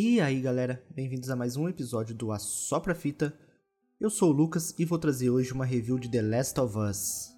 E aí galera, bem-vindos a mais um episódio do Assopra Fita. Eu sou o Lucas e vou trazer hoje uma review de The Last of Us.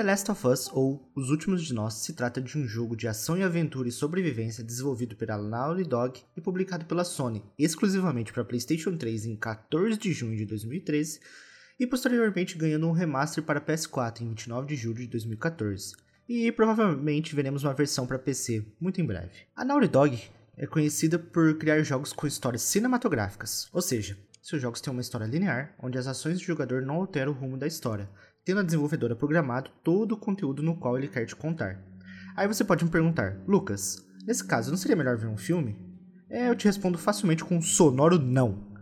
The Last of Us, ou Os Últimos de Nós, se trata de um jogo de ação e aventura e sobrevivência desenvolvido pela Naughty Dog e publicado pela Sony exclusivamente para PlayStation 3 em 14 de junho de 2013 e posteriormente ganhando um remaster para PS4 em 29 de julho de 2014. E provavelmente veremos uma versão para PC muito em breve. A Naughty Dog é conhecida por criar jogos com histórias cinematográficas, ou seja, seus jogos têm uma história linear, onde as ações do jogador não alteram o rumo da história, tendo a desenvolvedora programado todo o conteúdo no qual ele quer te contar. Aí você pode me perguntar, Lucas, nesse caso não seria melhor ver um filme? É, eu te respondo facilmente com um sonoro não.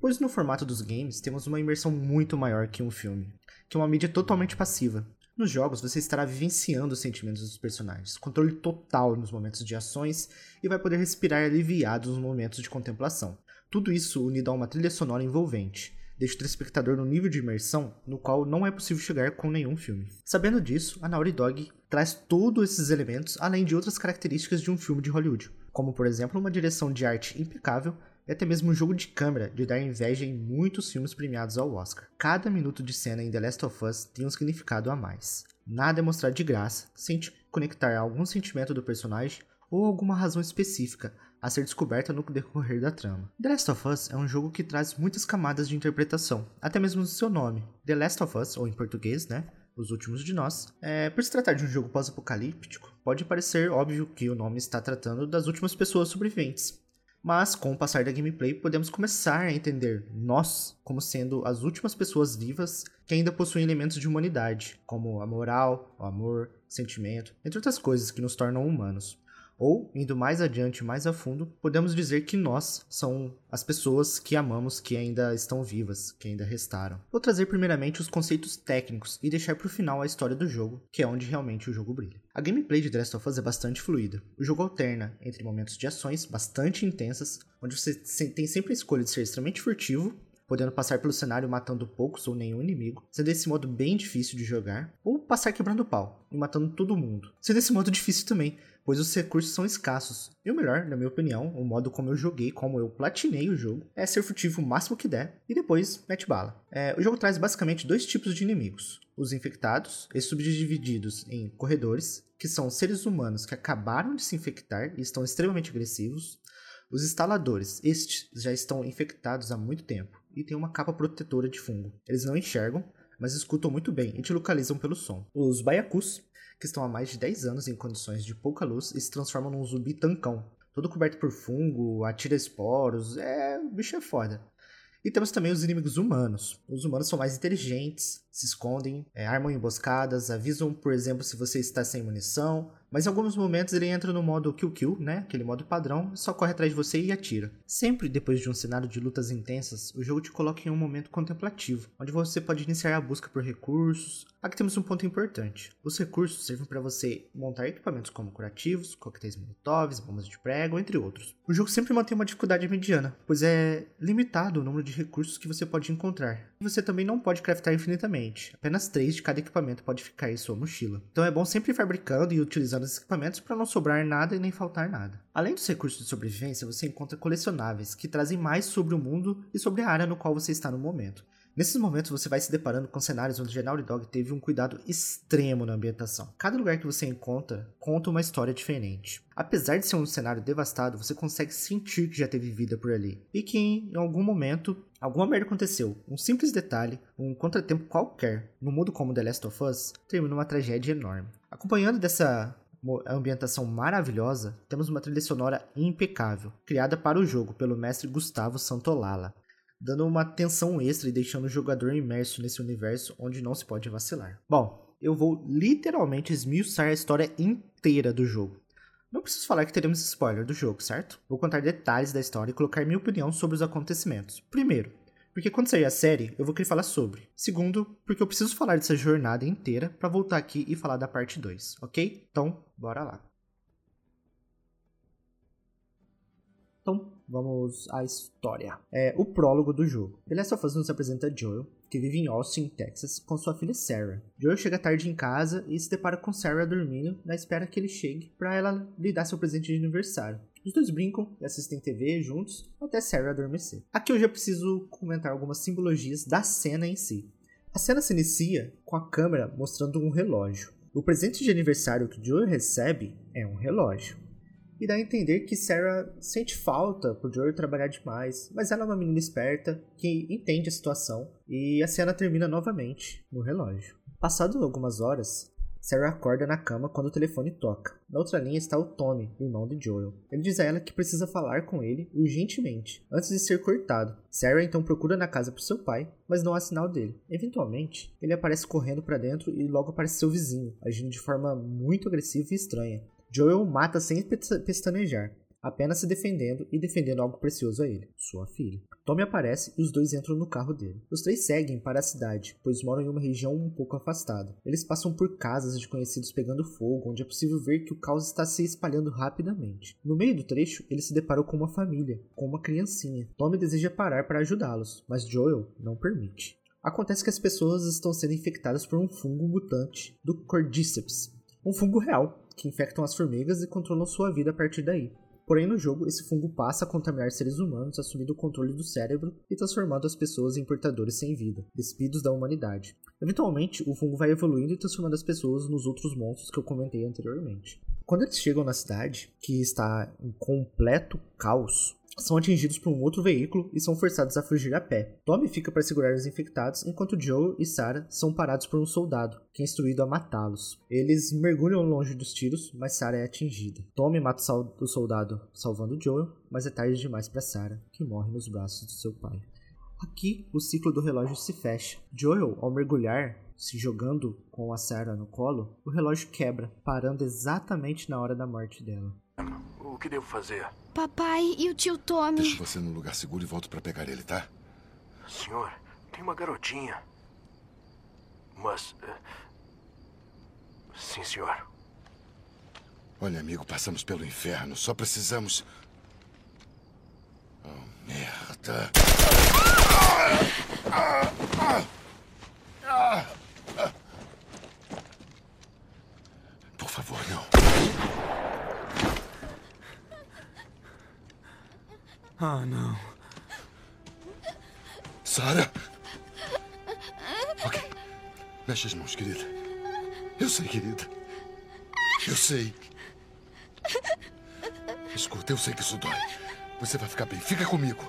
Pois no formato dos games temos uma imersão muito maior que um filme, que é uma mídia totalmente passiva. Nos jogos você estará vivenciando os sentimentos dos personagens, controle total nos momentos de ações e vai poder respirar aliviado nos momentos de contemplação. Tudo isso unido a uma trilha sonora envolvente deixa o telespectador no nível de imersão no qual não é possível chegar com nenhum filme. Sabendo disso, a Naughty Dog traz todos esses elementos além de outras características de um filme de Hollywood, como por exemplo uma direção de arte impecável e até mesmo um jogo de câmera de dar inveja em muitos filmes premiados ao Oscar. Cada minuto de cena em The Last of Us tem um significado a mais. Nada é mostrado de graça, sem te conectar a algum sentimento do personagem ou alguma razão específica, a ser descoberta no decorrer da trama. The Last of Us é um jogo que traz muitas camadas de interpretação, até mesmo no seu nome. The Last of Us, ou em português, né? Os Últimos de Nós. É, por se tratar de um jogo pós-apocalíptico, pode parecer óbvio que o nome está tratando das últimas pessoas sobreviventes. Mas, com o passar da gameplay, podemos começar a entender nós como sendo as últimas pessoas vivas que ainda possuem elementos de humanidade, como a moral, o amor, sentimento, entre outras coisas que nos tornam humanos. Ou, indo mais adiante, mais a fundo, podemos dizer que nós são as pessoas que amamos que ainda estão vivas, que ainda restaram. Vou trazer primeiramente os conceitos técnicos e deixar para o final a história do jogo, que é onde realmente o jogo brilha. A gameplay de The Last of Us é bastante fluida. O jogo alterna entre momentos de ações bastante intensas, onde você tem sempre a escolha de ser extremamente furtivo podendo passar pelo cenário matando poucos ou nenhum inimigo, sendo esse modo bem difícil de jogar, ou passar quebrando pau e matando todo mundo, sendo esse modo difícil também, pois os recursos são escassos. E o melhor, na minha opinião, o modo como eu joguei, como eu platinei o jogo, é ser furtivo o máximo que der e depois mete bala. É, o jogo traz basicamente dois tipos de inimigos: os infectados, subdivididos em corredores, que são seres humanos que acabaram de se infectar e estão extremamente agressivos. Os instaladores, estes já estão infectados há muito tempo e têm uma capa protetora de fungo. Eles não enxergam, mas escutam muito bem e te localizam pelo som. Os baiacus que estão há mais de 10 anos em condições de pouca luz se transformam num zumbi tancão. Todo coberto por fungo, atira esporos, é. o bicho é foda. E temos também os inimigos humanos. Os humanos são mais inteligentes, se escondem, é, armam emboscadas, avisam, por exemplo, se você está sem munição, mas em alguns momentos ele entra no modo kill kill, né? Aquele modo padrão, só corre atrás de você e atira. Sempre depois de um cenário de lutas intensas, o jogo te coloca em um momento contemplativo, onde você pode iniciar a busca por recursos. Aqui temos um ponto importante. Os recursos servem para você montar equipamentos como curativos, coquetéis molotovs, bombas de prego, entre outros. O jogo sempre mantém uma dificuldade mediana, pois é limitado o número de recursos que você pode encontrar. E você também não pode craftar infinitamente. Apenas 3 de cada equipamento pode ficar em sua mochila. Então é bom sempre ir fabricando e utilizando os equipamentos para não sobrar nada e nem faltar nada. Além dos recursos de sobrevivência, você encontra colecionáveis que trazem mais sobre o mundo e sobre a área no qual você está no momento. Nesses momentos você vai se deparando com cenários onde Naughty Dog teve um cuidado extremo na ambientação. Cada lugar que você encontra conta uma história diferente. Apesar de ser um cenário devastado, você consegue sentir que já teve vida por ali. E que em algum momento alguma merda aconteceu. Um simples detalhe, um contratempo qualquer, no mundo como The Last of Us, termina uma tragédia enorme. Acompanhando dessa ambientação maravilhosa, temos uma trilha sonora impecável, criada para o jogo pelo mestre Gustavo Santolala, dando uma tensão extra e deixando o jogador imerso nesse universo onde não se pode vacilar. Bom, eu vou literalmente esmiuçar a história inteira do jogo. Não preciso falar que teremos spoiler do jogo, certo? Vou contar detalhes da história e colocar minha opinião sobre os acontecimentos. Primeiro, porque quando sair a série, eu vou querer falar sobre. Segundo, porque eu preciso falar dessa jornada inteira para voltar aqui e falar da parte 2, ok? Então, bora lá. Então, vamos à história. É o prólogo do jogo. The Last of Us nos apresenta Joel, que vive em Austin, Texas, com sua filha Sarah. Joel chega tarde em casa e se depara com Sarah dormindo, na espera que ele chegue para ela lhe dar seu presente de aniversário. Os dois brincam e assistem TV juntos até Sarah adormecer. Aqui eu já preciso comentar algumas simbologias da cena em si. A cena se inicia com a câmera mostrando um relógio. O presente de aniversário que Joel recebe é um relógio e dá a entender que Sarah sente falta por Joel trabalhar demais, mas ela é uma menina esperta que entende a situação e a cena termina novamente no relógio. Passado algumas horas, Sarah acorda na cama quando o telefone toca. Na outra linha está o Tommy, irmão de Joel. Ele diz a ela que precisa falar com ele urgentemente, antes de ser cortado. Sarah então procura na casa por seu pai, mas não há sinal dele. Eventualmente, ele aparece correndo para dentro e logo aparece seu vizinho, agindo de forma muito agressiva e estranha. Joel mata sem pestanejar, apenas se defendendo e defendendo algo precioso a ele, sua filha. Tommy aparece e os dois entram no carro dele. Os três seguem para a cidade, pois moram em uma região um pouco afastada. Eles passam por casas de conhecidos pegando fogo, onde é possível ver que o caos está se espalhando rapidamente. No meio do trecho, eles se deparam com uma família, com uma criancinha. Tommy deseja parar para ajudá-los, mas Joel não permite. Acontece que as pessoas estão sendo infectadas por um fungo mutante do Cordyceps, um fungo real que infectam as formigas e controlam sua vida a partir daí. Porém, no jogo, esse fungo passa a contaminar seres humanos, assumindo o controle do cérebro e transformando as pessoas em portadores sem vida, despidos da humanidade. Eventualmente, o fungo vai evoluindo e transformando as pessoas nos outros monstros que eu comentei anteriormente. Quando eles chegam na cidade, que está em completo caos, são atingidos por um outro veículo e são forçados a fugir a pé. Tommy fica para segurar os infectados, enquanto Joe e Sarah são parados por um soldado, que é instruído a matá-los. Eles mergulham longe dos tiros, mas Sarah é atingida. Tommy mata o soldado, salvando Joel, mas é tarde demais para Sarah, que morre nos braços do seu pai. Aqui, o ciclo do relógio se fecha. Joel, ao mergulhar, se jogando com a Sarah no colo, o relógio quebra, parando exatamente na hora da morte dela. O que devo fazer? Papai e o tio Tommy. Deixo você num lugar seguro e volto para pegar ele, tá? Senhor, tem uma garotinha. Mas. Eh, sim, senhor. Olha, amigo, passamos pelo inferno. Só precisamos. Oh, merda. Por favor, não. Ah, não. Sara? Ok. Mexe as mãos, querida. Eu sei, querida. Eu sei. Escuta, eu sei que isso dói. Você vai ficar bem. Fica comigo.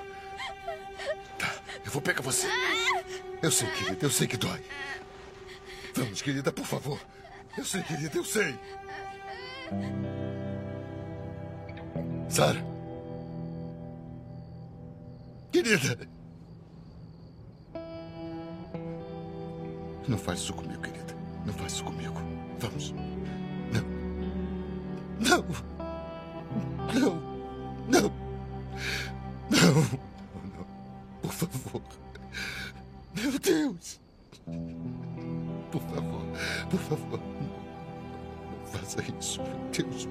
Tá, eu vou pegar você. Eu sei, querida, eu sei que dói. Vamos, querida, por favor. Eu sei, querida, eu sei. Sara. Querida. Não faz isso comigo, querida. Não faz isso comigo. Vamos. Não. Não. Não. Não. Não. Não. Por favor. Meu Deus. Por favor. Por favor. Não faça isso, meu Deus.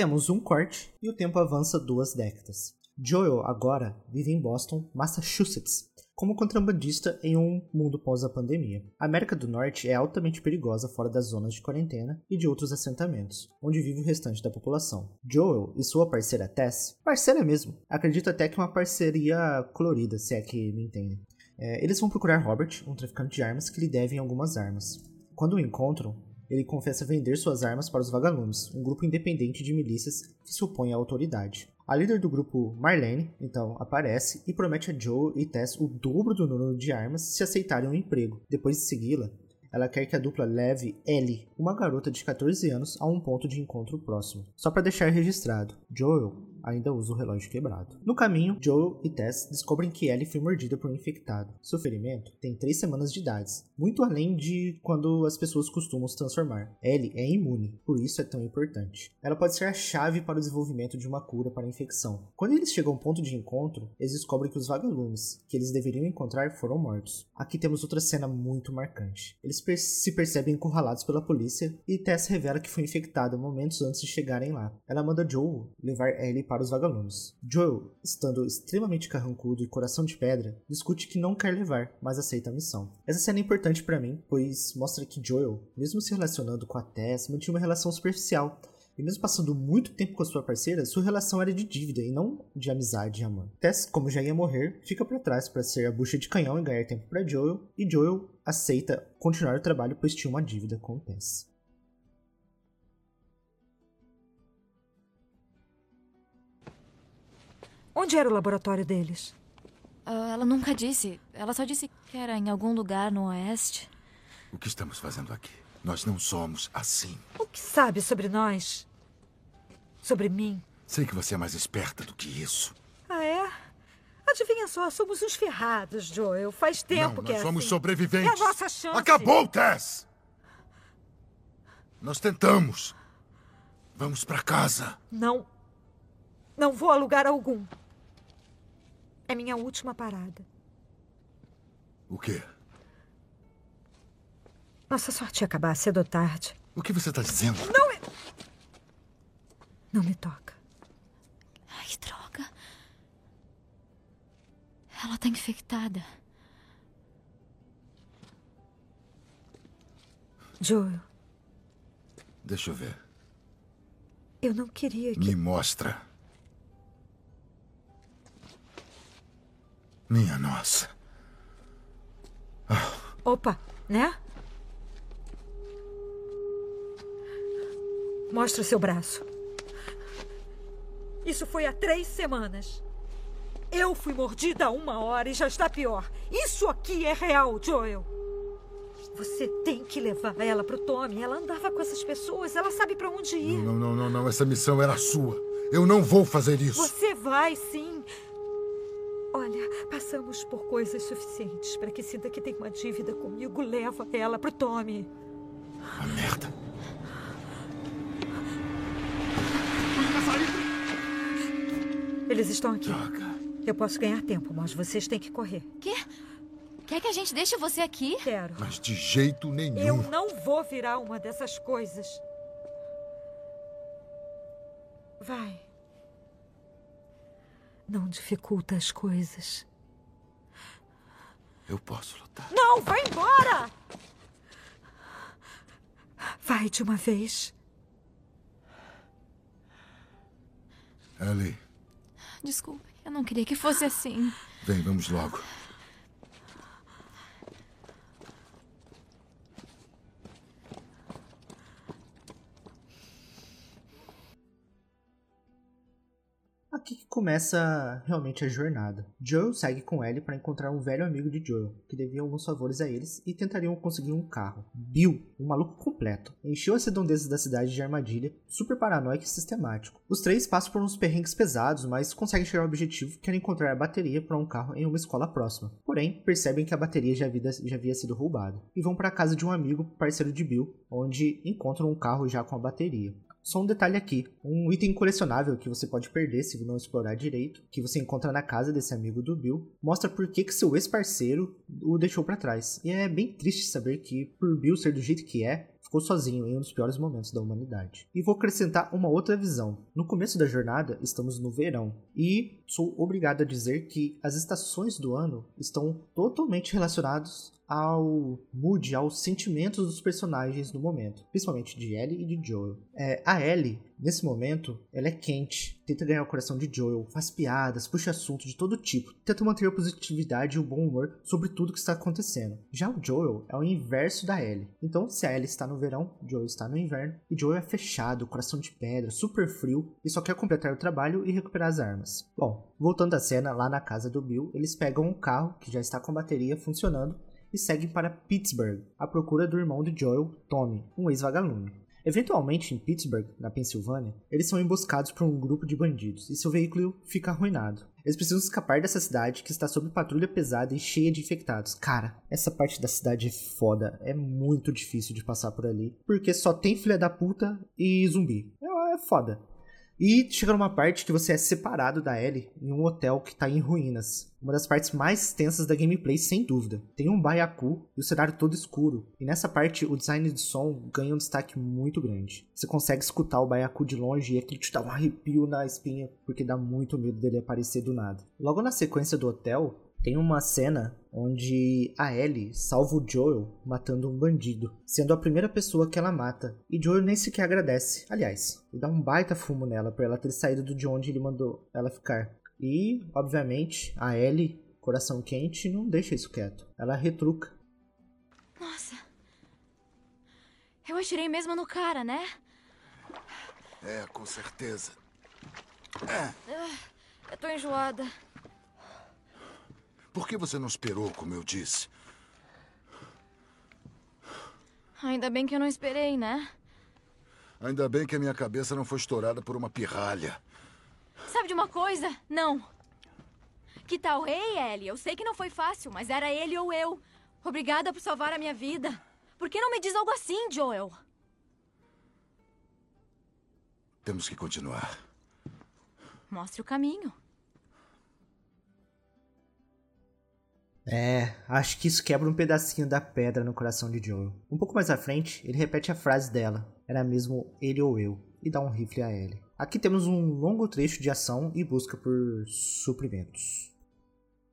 Temos um corte e o tempo avança duas décadas. Joel agora vive em Boston, Massachusetts, como contrabandista em um mundo pós a pandemia. A América do Norte é altamente perigosa fora das zonas de quarentena e de outros assentamentos, onde vive o restante da população. Joel e sua parceira Tess, parceira mesmo, acredito até que uma parceria colorida, se é que me entendem. É, eles vão procurar Robert, um traficante de armas que lhe devem algumas armas. Quando o encontram, ele confessa vender suas armas para os Vagalumes, um grupo independente de milícias que se opõe à autoridade. A líder do grupo, Marlene, então aparece e promete a Joe e Tess o dobro do número de armas se aceitarem o um emprego. Depois de segui-la, ela quer que a dupla leve Ellie, uma garota de 14 anos, a um ponto de encontro próximo. Só para deixar registrado, Joel ainda usa o relógio quebrado. No caminho, Joel e Tess descobrem que Ellie foi mordida por um infectado. Seu ferimento tem três semanas de idade, muito além de quando as pessoas costumam se transformar. Ellie é imune, por isso é tão importante. Ela pode ser a chave para o desenvolvimento de uma cura para a infecção. Quando eles chegam ao ponto de encontro, eles descobrem que os vagalumes que eles deveriam encontrar foram mortos. Aqui temos outra cena muito marcante. Eles per se percebem encurralados pela polícia e Tess revela que foi infectada momentos antes de chegarem lá. Ela manda Joel levar Ellie para os vagalumes. Joel, estando extremamente carrancudo e coração de pedra, discute que não quer levar, mas aceita a missão. Essa cena é importante para mim, pois mostra que Joel, mesmo se relacionando com a Tess, mantinha uma relação superficial e mesmo passando muito tempo com a sua parceira, sua relação era de dívida e não de amizade e amor. Tess, como já ia morrer, fica para trás para ser a bucha de canhão e ganhar tempo para Joel, e Joel aceita continuar o trabalho pois tinha uma dívida com Tess. Onde era o laboratório deles? Uh, ela nunca disse. Ela só disse que era em algum lugar no oeste. O que estamos fazendo aqui? Nós não somos assim. O que sabe sobre nós? Sobre mim? Sei que você é mais esperta do que isso. Ah, é? Adivinha só, somos uns ferrados, Joel. Faz tempo não, que nós é somos assim. sobreviventes. É a nossa chance. Acabou, Tess! Nós tentamos. Vamos para casa. Não. Não vou a lugar algum. É minha última parada. O quê? Nossa sorte ia acabar cedo ou tarde. O que você está dizendo? Não me... Não me toca. Ai, droga. Ela tá infectada. Joel, Deixa eu ver. eu não queria que... Me mostra. Minha nossa. Opa, né? Mostra o seu braço. Isso foi há três semanas. Eu fui mordida há uma hora e já está pior. Isso aqui é real, Joel. Você tem que levar ela pro Tommy. Ela andava com essas pessoas, ela sabe para onde ir. Não, não, não, não. Essa missão era sua. Eu não vou fazer isso. Você vai, sim. Olha, passamos por coisas suficientes para que sinta que tem uma dívida comigo. Leva ela pro Tommy. A merda. Eles estão aqui. Droga. Eu posso ganhar tempo, mas vocês têm que correr. Quê? Quer que a gente deixe você aqui? Quero. Mas de jeito Eu nenhum. não vou virar uma dessas coisas. Vai. Não dificulta as coisas. Eu posso lutar. Não, vai embora! Vai de uma vez. Ellie, Desculpe, eu não queria que fosse assim. vem, vamos logo. Aqui que começa realmente a jornada. Joel segue com Ellie para encontrar um velho amigo de Joel, que devia alguns favores a eles e tentariam conseguir um carro. Bill, um maluco completo, encheu as redondezas da cidade de armadilha, super paranoico e sistemático. Os três passam por uns perrengues pesados, mas conseguem chegar ao objetivo que era encontrar a bateria para um carro em uma escola próxima. Porém, percebem que a bateria já havia, já havia sido roubada e vão para a casa de um amigo parceiro de Bill, onde encontram um carro já com a bateria. Só um detalhe aqui, um item colecionável que você pode perder se não explorar direito, que você encontra na casa desse amigo do Bill, mostra por que, que seu ex-parceiro o deixou para trás. E é bem triste saber que, por Bill ser do jeito que é, ficou sozinho em um dos piores momentos da humanidade. E vou acrescentar uma outra visão. No começo da jornada, estamos no verão, e sou obrigado a dizer que as estações do ano estão totalmente relacionadas ao mood, aos sentimentos dos personagens no momento, principalmente de Ellie e de Joel. É, a Ellie, nesse momento, ela é quente, tenta ganhar o coração de Joel, faz piadas, puxa assunto de todo tipo, tenta manter a positividade e o bom humor sobre tudo que está acontecendo. Já o Joel é o inverso da Ellie. Então, se a Ellie está no verão, Joel está no inverno, e Joel é fechado, coração de pedra, super frio e só quer completar o trabalho e recuperar as armas. Bom, voltando à cena, lá na casa do Bill, eles pegam um carro que já está com bateria funcionando e seguem para Pittsburgh à procura do irmão de Joel, Tommy, um ex-vagalume. Eventualmente, em Pittsburgh, na Pensilvânia, eles são emboscados por um grupo de bandidos e seu veículo fica arruinado. Eles precisam escapar dessa cidade que está sob patrulha pesada e cheia de infectados. Cara, essa parte da cidade é foda. É muito difícil de passar por ali, porque só tem filha da puta e zumbi. É, é foda. E chega numa parte que você é separado da Ellie em um hotel que está em ruínas. Uma das partes mais tensas da gameplay, sem dúvida. Tem um baiacu e o cenário todo escuro. E nessa parte, o design de som ganha um destaque muito grande. Você consegue escutar o baiacu de longe e aquilo te dá um arrepio na espinha, porque dá muito medo dele aparecer do nada. Logo na sequência do hotel, tem uma cena onde a Ellie salva o Joel matando um bandido, sendo a primeira pessoa que ela mata. E Joel nem sequer agradece. Aliás, ele dá um baita fumo nela por ela ter saído de onde ele mandou ela ficar. E, obviamente, a Ellie, coração quente, não deixa isso quieto. Ela retruca. Nossa. Eu atirei mesmo no cara, né? É, com certeza. Eu tô enjoada. Por que você não esperou, como eu disse? Ainda bem que eu não esperei, né? Ainda bem que a minha cabeça não foi estourada por uma pirralha. Sabe de uma coisa? Não. Que tal? Ei, Ellie, eu sei que não foi fácil, mas era ele ou eu. Obrigada por salvar a minha vida. Por que não me diz algo assim, Joel? Temos que continuar. Mostre o caminho. É, acho que isso quebra um pedacinho da pedra no coração de Joel. Um pouco mais à frente, ele repete a frase dela. Era mesmo ele ou eu. E dá um rifle a Ellie. Aqui temos um longo trecho de ação e busca por suprimentos.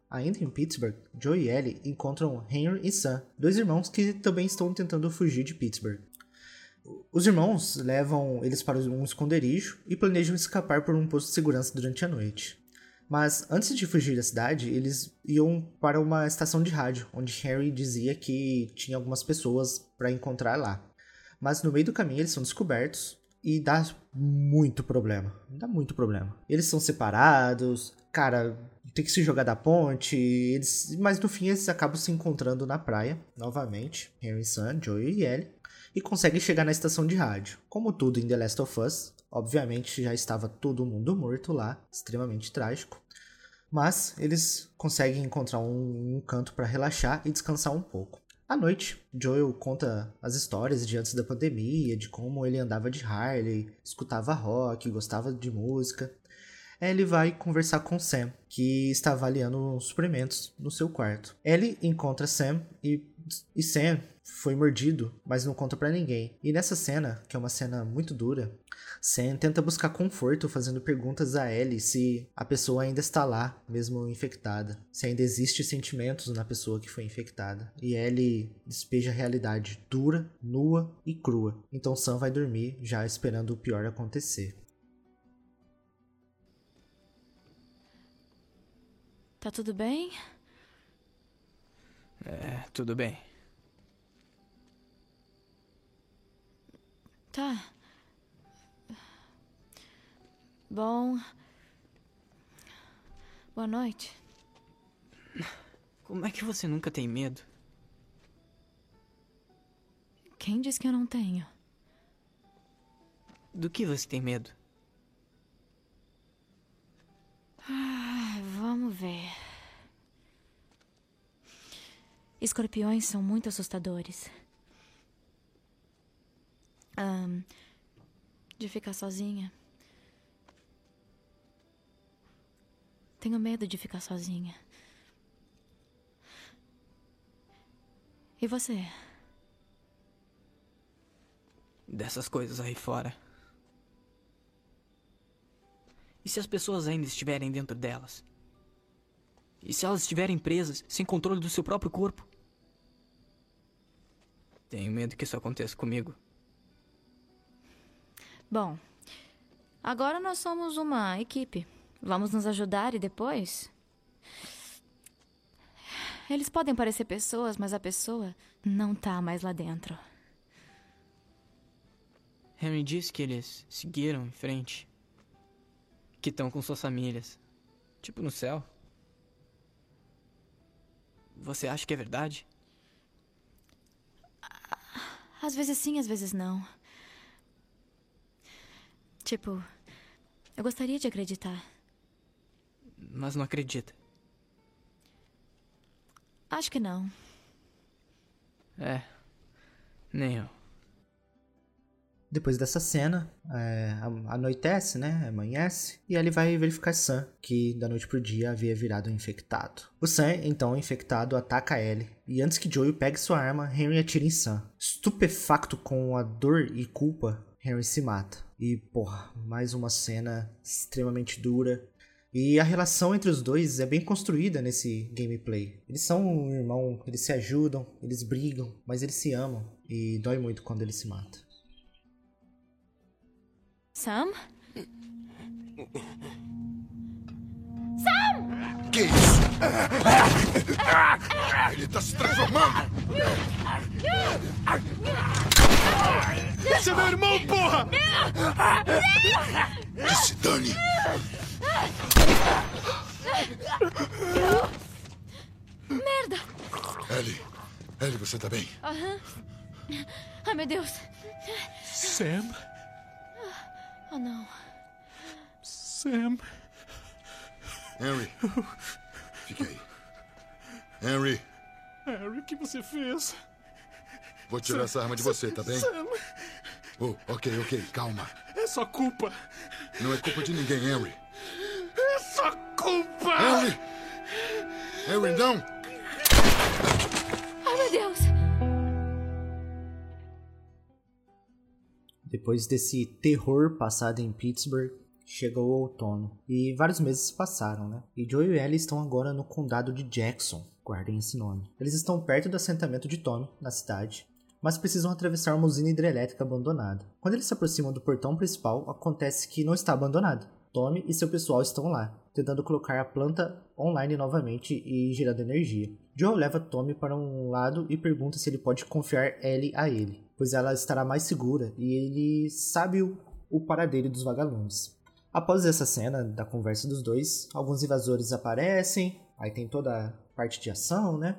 Ainda em Pittsburgh, Joe e Ellie encontram Henry e Sam, dois irmãos que também estão tentando fugir de Pittsburgh. Os irmãos levam eles para um esconderijo e planejam escapar por um posto de segurança durante a noite. Mas antes de fugir da cidade, eles iam para uma estação de rádio, onde Harry dizia que tinha algumas pessoas para encontrar lá. Mas no meio do caminho eles são descobertos e dá muito problema. Dá muito problema. Eles são separados, cara, tem que se jogar da ponte, eles... mas no fim eles acabam se encontrando na praia, novamente, Harry, Sam, Joey e Ellie, e conseguem chegar na estação de rádio. Como tudo em The Last of Us, obviamente já estava todo mundo morto lá, extremamente trágico. Mas eles conseguem encontrar um, um canto para relaxar e descansar um pouco. À noite, Joel conta as histórias de antes da pandemia, de como ele andava de Harley, escutava rock, gostava de música. Ellie vai conversar com Sam, que está avaliando suprimentos no seu quarto. Ellie encontra Sam e, e Sam foi mordido, mas não conta para ninguém. E nessa cena, que é uma cena muito dura, Sam tenta buscar conforto fazendo perguntas a Ellie se a pessoa ainda está lá, mesmo infectada, se ainda existe sentimentos na pessoa que foi infectada. E Ellie despeja a realidade dura, nua e crua. Então Sam vai dormir já esperando o pior acontecer. Tá tudo bem? É, tudo bem. Tá. Bom. Boa noite. Como é que você nunca tem medo? Quem diz que eu não tenho? Do que você tem medo? Ah, vamos ver. Escorpiões são muito assustadores. Ahn, de ficar sozinha. Tenho medo de ficar sozinha. E você? Dessas coisas aí fora. E se as pessoas ainda estiverem dentro delas? E se elas estiverem presas, sem controle do seu próprio corpo? Tenho medo que isso aconteça comigo. Bom, agora nós somos uma equipe. Vamos nos ajudar e depois? Eles podem parecer pessoas, mas a pessoa não tá mais lá dentro. Henry disse que eles seguiram em frente. Que estão com suas famílias. Tipo no céu. Você acha que é verdade? Às vezes sim, às vezes não. Tipo, eu gostaria de acreditar. Mas não acredita. Acho que não. É. Nem eu. Depois dessa cena, é, anoitece, né? Amanhece. E ele vai verificar Sam, que da noite pro dia havia virado infectado. O Sam, então infectado, ataca Ellie. E antes que Joey pegue sua arma, Henry atira em Sam. Estupefacto com a dor e culpa, Henry se mata. E, porra, mais uma cena extremamente dura. E a relação entre os dois é bem construída nesse gameplay. Eles são um irmão, eles se ajudam, eles brigam, mas eles se amam. E dói muito quando eles se matam. Sam? Que isso? Ele tá se transformando! Esse é meu irmão, porra! Que se dane! Merda! Ellie, Ellie, você tá bem? Aham. Ai, meu Deus. Sam? Oh, não. Sam? Henry, fique aí. Henry, Harry, o que você fez? vou tirar essa arma de você, tá bem? Sam, Oh, ok, ok, calma. é sua culpa. Não é culpa de ninguém, Henry. É sua culpa! Henry! Henry, não! Ai, meu Deus. Depois desse terror passado em Pittsburgh, chegou o outono. E vários meses se passaram, né? E Joe e Ellie estão agora no condado de Jackson. Guardem esse nome. Eles estão perto do assentamento de Tommy, na cidade, mas precisam atravessar uma usina hidrelétrica abandonada. Quando eles se aproximam do portão principal, acontece que não está abandonado. Tommy e seu pessoal estão lá, tentando colocar a planta online novamente e gerando energia. Joe leva Tommy para um lado e pergunta se ele pode confiar Ellie a ele, pois ela estará mais segura e ele sabe o, o paradeiro dos vagalumes. Após essa cena da conversa dos dois, alguns invasores aparecem, aí tem toda a parte de ação, né?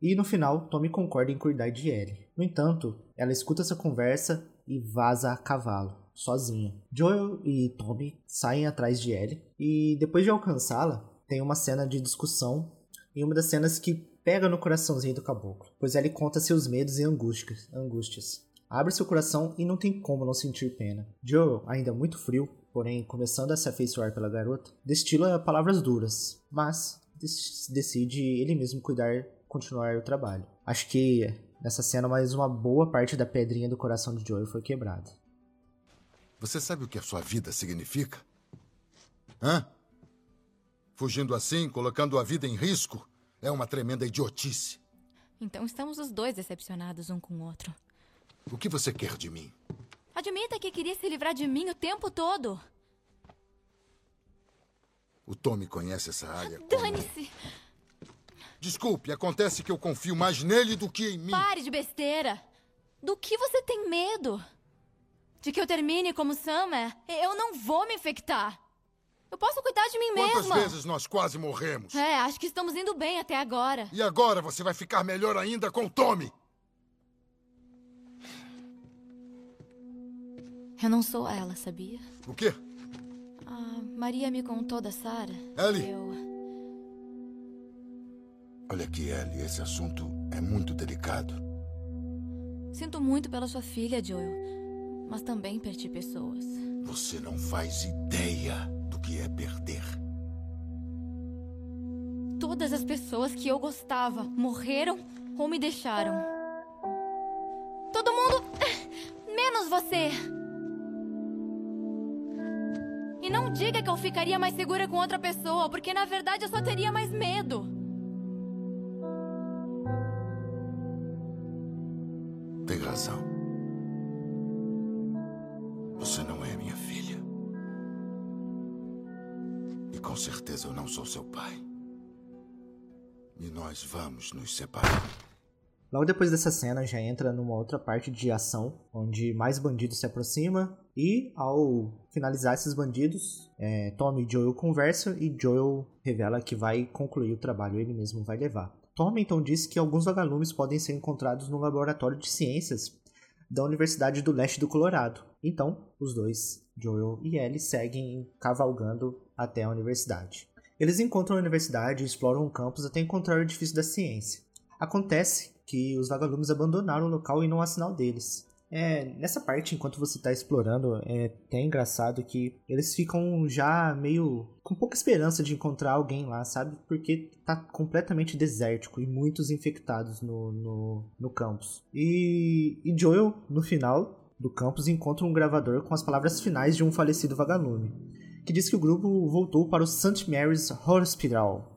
E no final, Tommy concorda em cuidar de Ellie. No entanto, ela escuta essa conversa e vaza a cavalo, sozinha. Joel e Tommy saem atrás de Ellie e depois de alcançá-la, tem uma cena de discussão e uma das cenas que pega no coraçãozinho do caboclo, pois Ellie conta seus medos e angústias. angústias. Abre seu coração e não tem como não sentir pena. Joel, ainda muito frio, porém começando a se afeiçoar pela garota, destila palavras duras, mas decide ele mesmo cuidar, continuar o trabalho. Acho que nessa cena mais uma boa parte da pedrinha do coração de Joel foi quebrada. Você sabe o que a sua vida significa? Hã? Fugindo assim, colocando a vida em risco, é uma tremenda idiotice. Então estamos os dois decepcionados um com o outro. O que você quer de mim? Admita que queria se livrar de mim o tempo todo. O Tommy conhece essa área. como- Dane-se! Desculpe, acontece que eu confio mais nele do que em mim. Pare de besteira! Do que você tem medo? De que eu termine como Sam é? Eu não vou me infectar. Eu posso cuidar de mim Quantas mesma. vezes nós quase morremos? É, acho que estamos indo bem até agora. E agora você vai ficar melhor ainda com o Tommy. Eu não sou ela, sabia? O quê? A Maria me contou da Sarah. Ellie. Eu. Olha aqui, Ellie, esse assunto é muito delicado. Sinto muito pela sua filha, Joel. Mas também perdi pessoas. Você não faz ideia do que é perder. Todas as pessoas que eu gostava morreram ou me deixaram. Todo mundo. menos você. E não diga que eu ficaria mais segura com outra pessoa, porque na verdade eu só teria mais medo. Tem razão. Eu não sou seu pai. E nós vamos nos separar. Logo depois dessa cena já entra numa outra parte de ação, onde mais bandidos se aproximam e ao finalizar esses bandidos, é, Tommy e Joel conversam e Joel revela que vai concluir o trabalho, ele mesmo vai levar. Tommy então diz que alguns vagalumes podem ser encontrados no laboratório de ciências da Universidade do Leste do Colorado. Então, os dois, Joel e Ellie, seguem cavalgando até a universidade. Eles encontram a universidade e exploram o campus até encontrar o edifício da ciência. Acontece que os vagalumes abandonaram o local e não há sinal deles. É, nessa parte, enquanto você está explorando, é até engraçado que eles ficam já meio com pouca esperança de encontrar alguém lá, sabe? Porque tá completamente desértico e muitos infectados no, no, no campus. E, e Joel, no final do campus, encontra um gravador com as palavras finais de um falecido vagalume, que diz que o grupo voltou para o St. Mary's Hospital,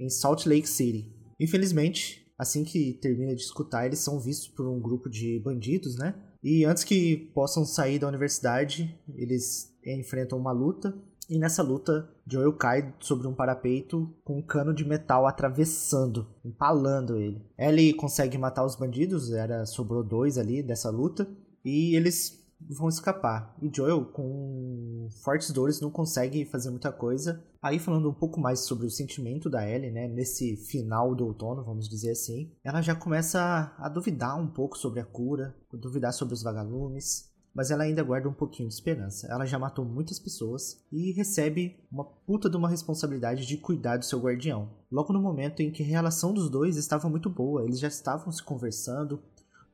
em Salt Lake City. Infelizmente, assim que termina de escutar, eles são vistos por um grupo de bandidos, né? E antes que possam sair da universidade, eles enfrentam uma luta. E nessa luta, Joel cai sobre um parapeito com um cano de metal atravessando, empalando ele. Ellie consegue matar os bandidos, era sobrou dois ali dessa luta, e eles vão escapar. E Joel, com fortes dores, não consegue fazer muita coisa. Aí, falando um pouco mais sobre o sentimento da Ellie, né, nesse final do outono, vamos dizer assim, ela já começa a duvidar um pouco sobre a cura, duvidar sobre os vagalumes. Mas ela ainda guarda um pouquinho de esperança. Ela já matou muitas pessoas e recebe uma puta de uma responsabilidade de cuidar do seu guardião. Logo no momento em que a relação dos dois estava muito boa, eles já estavam se conversando,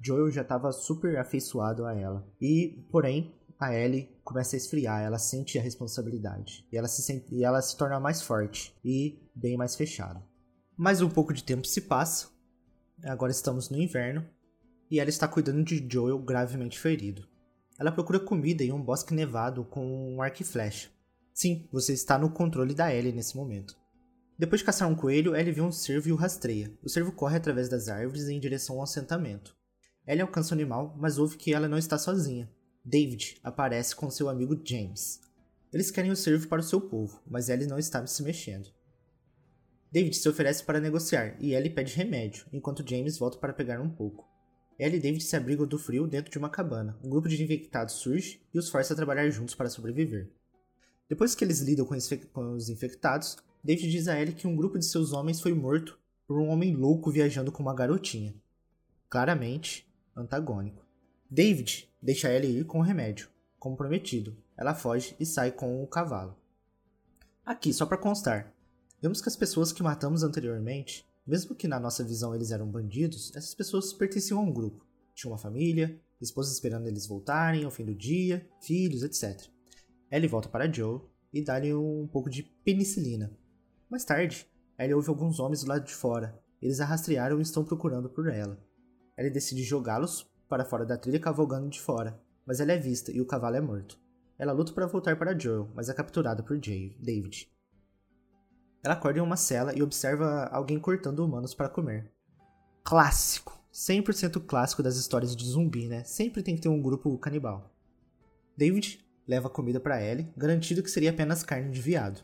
Joel já estava super afeiçoado a ela. E, porém, a Ellie começa a esfriar, ela sente a responsabilidade. E ela se, sente, e ela se torna mais forte e bem mais fechada. Mais um pouco de tempo se passa. Agora estamos no inverno. E ela está cuidando de Joel gravemente ferido. Ela procura comida em um bosque nevado com um arco e flecha. Sim, você está no controle da Ellie nesse momento. Depois de caçar um coelho, Ellie vê um cervo e o rastreia. O cervo corre através das árvores em direção ao assentamento. Ellie alcança o animal, mas ouve que ela não está sozinha. David aparece com seu amigo James. Eles querem o servo para o seu povo, mas Ellie não está se mexendo. David se oferece para negociar e Ellie pede remédio, enquanto James volta para pegar um pouco. Ellie e David se abrigam do frio dentro de uma cabana. Um grupo de infectados surge e os força a trabalhar juntos para sobreviver. Depois que eles lidam com os infectados, David diz a Ellie que um grupo de seus homens foi morto por um homem louco viajando com uma garotinha. Claramente, antagônico. David deixa Ellie ir com o remédio, como prometido. Ela foge e sai com o cavalo. Aqui, só para constar, vemos que as pessoas que matamos anteriormente, mesmo que na nossa visão eles eram bandidos, essas pessoas pertenciam a um grupo. Tinham uma família, esposas esperando eles voltarem ao fim do dia, filhos, etc. Ellie volta para Joe e dá-lhe um pouco de penicilina. Mais tarde, Ellie ouve alguns homens do lado de fora. Eles a rastrearam e estão procurando por ela. Ela decide jogá-los para fora da trilha cavalgando de fora, mas ela é vista e o cavalo é morto. Ela luta para voltar para Joel, mas é capturada por Jay, David. Ela acorda em uma cela e observa alguém cortando humanos para comer. Clássico! 100% clássico das histórias de zumbi, né? Sempre tem que ter um grupo canibal. David leva comida para Ellie, garantido que seria apenas carne de viado.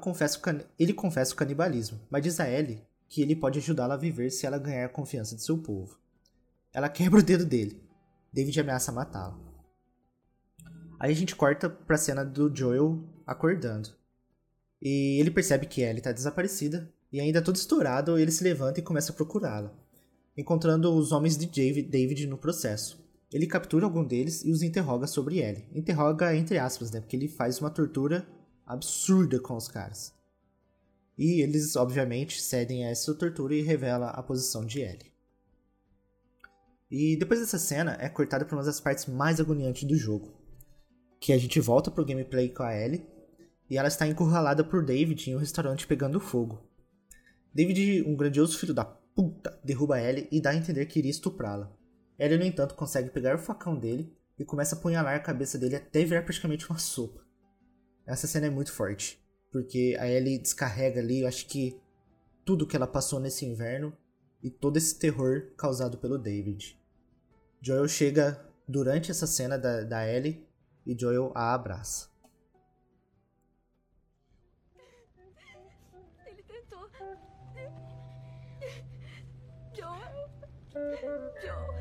Confessa can... Ele confessa o canibalismo, mas diz a Ellie que ele pode ajudá-la a viver se ela ganhar a confiança de seu povo. Ela quebra o dedo dele. David ameaça matá-lo. Aí a gente corta pra cena do Joel acordando. E ele percebe que Ellie tá desaparecida, e ainda todo estourado, ele se levanta e começa a procurá-la, encontrando os homens de David no processo. Ele captura algum deles e os interroga sobre Ellie. Interroga entre aspas, né? Porque ele faz uma tortura absurda com os caras. E eles, obviamente, cedem a essa tortura e revela a posição de Ellie. E depois dessa cena é cortada para uma das partes mais agoniantes do jogo, que a gente volta pro gameplay com a Ellie e ela está encurralada por David em um restaurante pegando fogo. David, um grandioso filho da puta, derruba Ellie e dá a entender que iria estuprá-la. Ellie, no entanto, consegue pegar o facão dele e começa a apunhalar a cabeça dele até virar praticamente uma sopa. Essa cena é muito forte porque a Ellie descarrega ali, eu acho que tudo que ela passou nesse inverno e todo esse terror causado pelo David. Joel chega durante essa cena da, da Ellie e Joel a abraça. Ele tentou. Joel. Joel.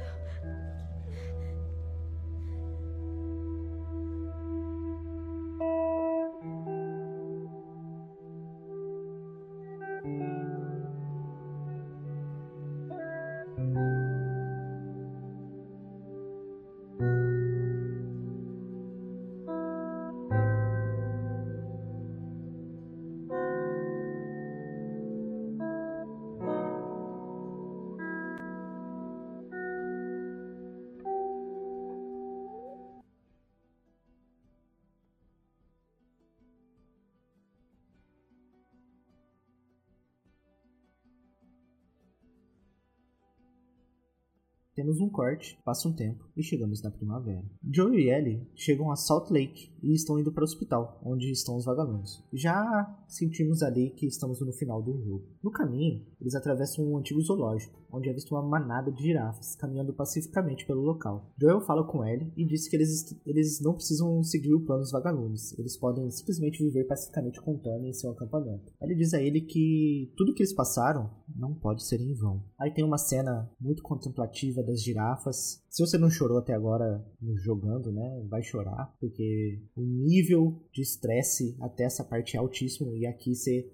Temos um corte, passa um tempo e chegamos na primavera. Joe e Ellie chegam a Salt Lake e estão indo para o hospital, onde estão os vagalumes. Já sentimos ali que estamos no final do jogo. No caminho, eles atravessam um antigo zoológico, onde é vista uma manada de girafas caminhando pacificamente pelo local. Joel fala com Ellie e diz que eles, eles não precisam seguir o plano dos vagalumes, eles podem simplesmente viver pacificamente com Tommy em seu acampamento. Ellie diz a ele que tudo que eles passaram não pode ser em vão. Aí tem uma cena muito contemplativa das girafas. Se você não chorou até agora jogando, né, vai chorar, porque o nível de estresse até essa parte é altíssimo e aqui você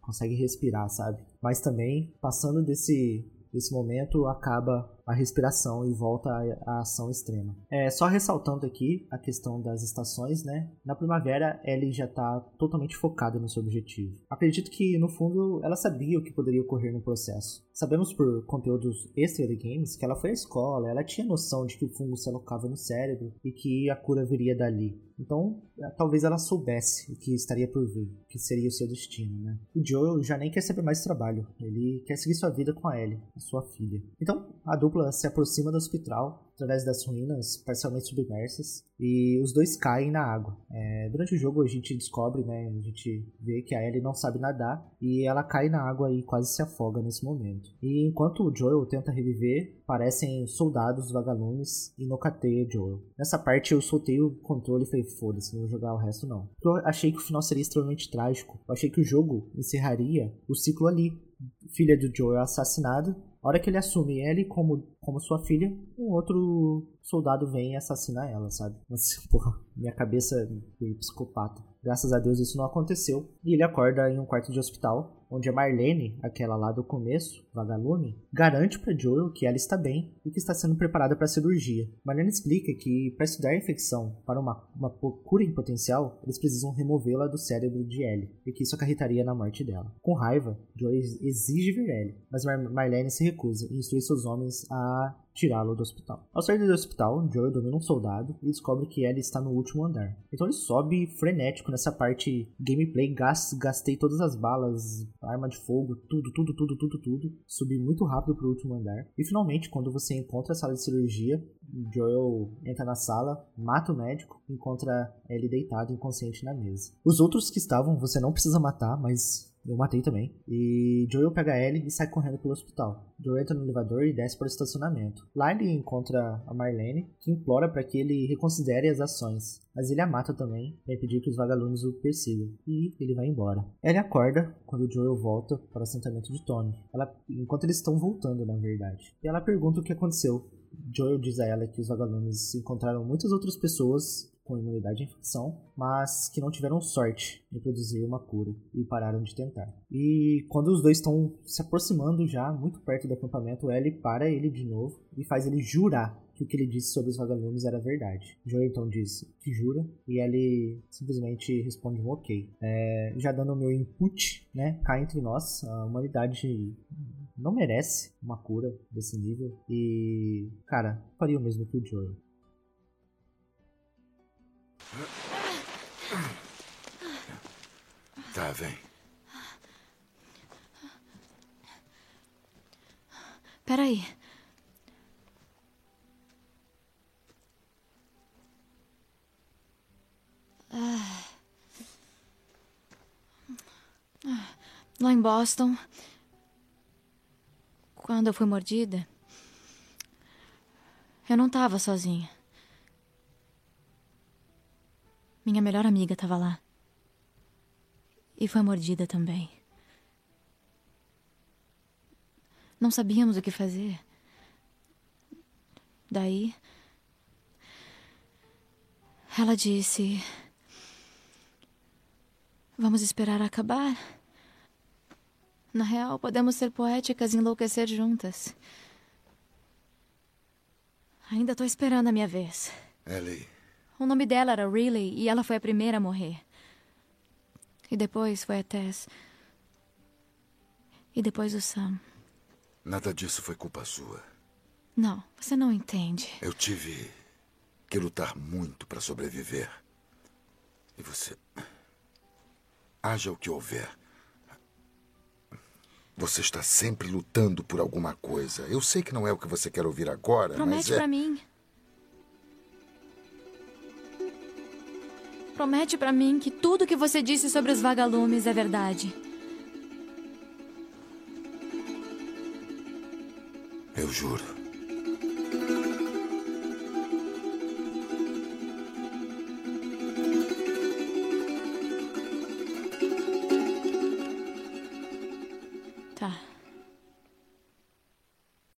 consegue respirar, sabe? Mas também, passando desse, desse momento, acaba a respiração e volta à, ação extrema. É, só ressaltando aqui a questão das estações, né? Na primavera, ele já está totalmente focada no seu objetivo. Acredito que, no fundo, ela sabia o que poderia ocorrer no processo. Sabemos por conteúdos extra de games que ela foi à escola, ela tinha noção de que o fungo se alocava no cérebro e que a cura viria dali. Então, é, talvez ela soubesse o que estaria por vir, o que seria o seu destino, né? O Joel já nem quer saber mais trabalho, ele quer seguir sua vida com a Ellie, a sua filha. Então, a dupla se aproxima do hospital através das ruínas parcialmente submersas e os dois caem na água. É, durante o jogo a gente descobre, né, a gente vê que a Ellie não sabe nadar e ela cai na água e quase se afoga nesse momento. E enquanto o Joel tenta reviver, parecem soldados vagalumes e nocateia Joel. Nessa parte eu soltei o controle e falei, foda-se, não vou jogar o resto não. Eu achei que o final seria extremamente trágico. Eu achei que o jogo encerraria o ciclo ali. Filha do Joel é assassinada a hora que ele assume ele como, como sua filha, um outro soldado vem e assassina ela, sabe? Mas, porra, minha cabeça é psicopata. Graças a Deus isso não aconteceu. E ele acorda em um quarto de hospital, onde a Marlene, aquela lá do começo, vagalume, garante para Joel que ela está bem e que está sendo preparada para a cirurgia. Marlene explica que para estudar a infecção para uma, uma cura em potencial, eles precisam removê-la do cérebro de Ellie e que isso acarretaria na morte dela. Com raiva, Joel exige ver Ellie, mas Mar Marlene se recusa e instrui seus homens a tirá-lo do hospital. Ao sair do hospital, Joel domina um soldado e descobre que Ellie está no último andar. Então ele sobe frenético nessa parte gameplay, gastei todas as balas, arma de fogo, tudo, tudo, tudo, tudo, tudo. Subi muito rápido pro último andar. E finalmente, quando você encontra a sala de cirurgia, Joel entra na sala, mata o médico, encontra Ellie deitado inconsciente na mesa. Os outros que estavam, você não precisa matar, mas eu matei também. E Joel pega Ellie e sai correndo pelo hospital. Joel entra no elevador e desce para o estacionamento. Lá ele encontra a Marlene, que implora para que ele reconsidere as ações. Mas ele a mata também, para impedir que os vagalumes o persigam. E ele vai embora. Ellie acorda quando Joel volta para o assentamento de Tony. Ela, enquanto eles estão voltando, na verdade. E ela pergunta o que aconteceu. Joel diz a ela que os vagalumes encontraram muitas outras pessoas com imunidade à infecção, mas que não tiveram sorte em produzir uma cura e pararam de tentar. E quando os dois estão se aproximando já, muito perto do acampamento, Ellie para ele de novo e faz ele jurar que o que ele disse sobre os vagalumes era verdade. Joe então disse que jura e ele simplesmente responde um ok. É, já dando o meu input, né, cá entre nós, a humanidade não merece uma cura desse nível e, cara, faria o mesmo que o Joe. Tá, vem. Peraí. Ah. Lá em Boston, quando eu fui mordida, eu não estava sozinha. Minha melhor amiga estava lá. E foi mordida também. Não sabíamos o que fazer. Daí. Ela disse. Vamos esperar acabar. Na real, podemos ser poéticas e enlouquecer juntas. Ainda estou esperando a minha vez. Ellie. O nome dela era Riley e ela foi a primeira a morrer. E depois foi a Tess. E depois o Sam. Nada disso foi culpa sua. Não, você não entende. Eu tive que lutar muito para sobreviver. E você. Haja o que houver. Você está sempre lutando por alguma coisa. Eu sei que não é o que você quer ouvir agora, Promete mas é... pra mim. Promete pra mim que tudo que você disse sobre os vagalumes é verdade. Eu juro.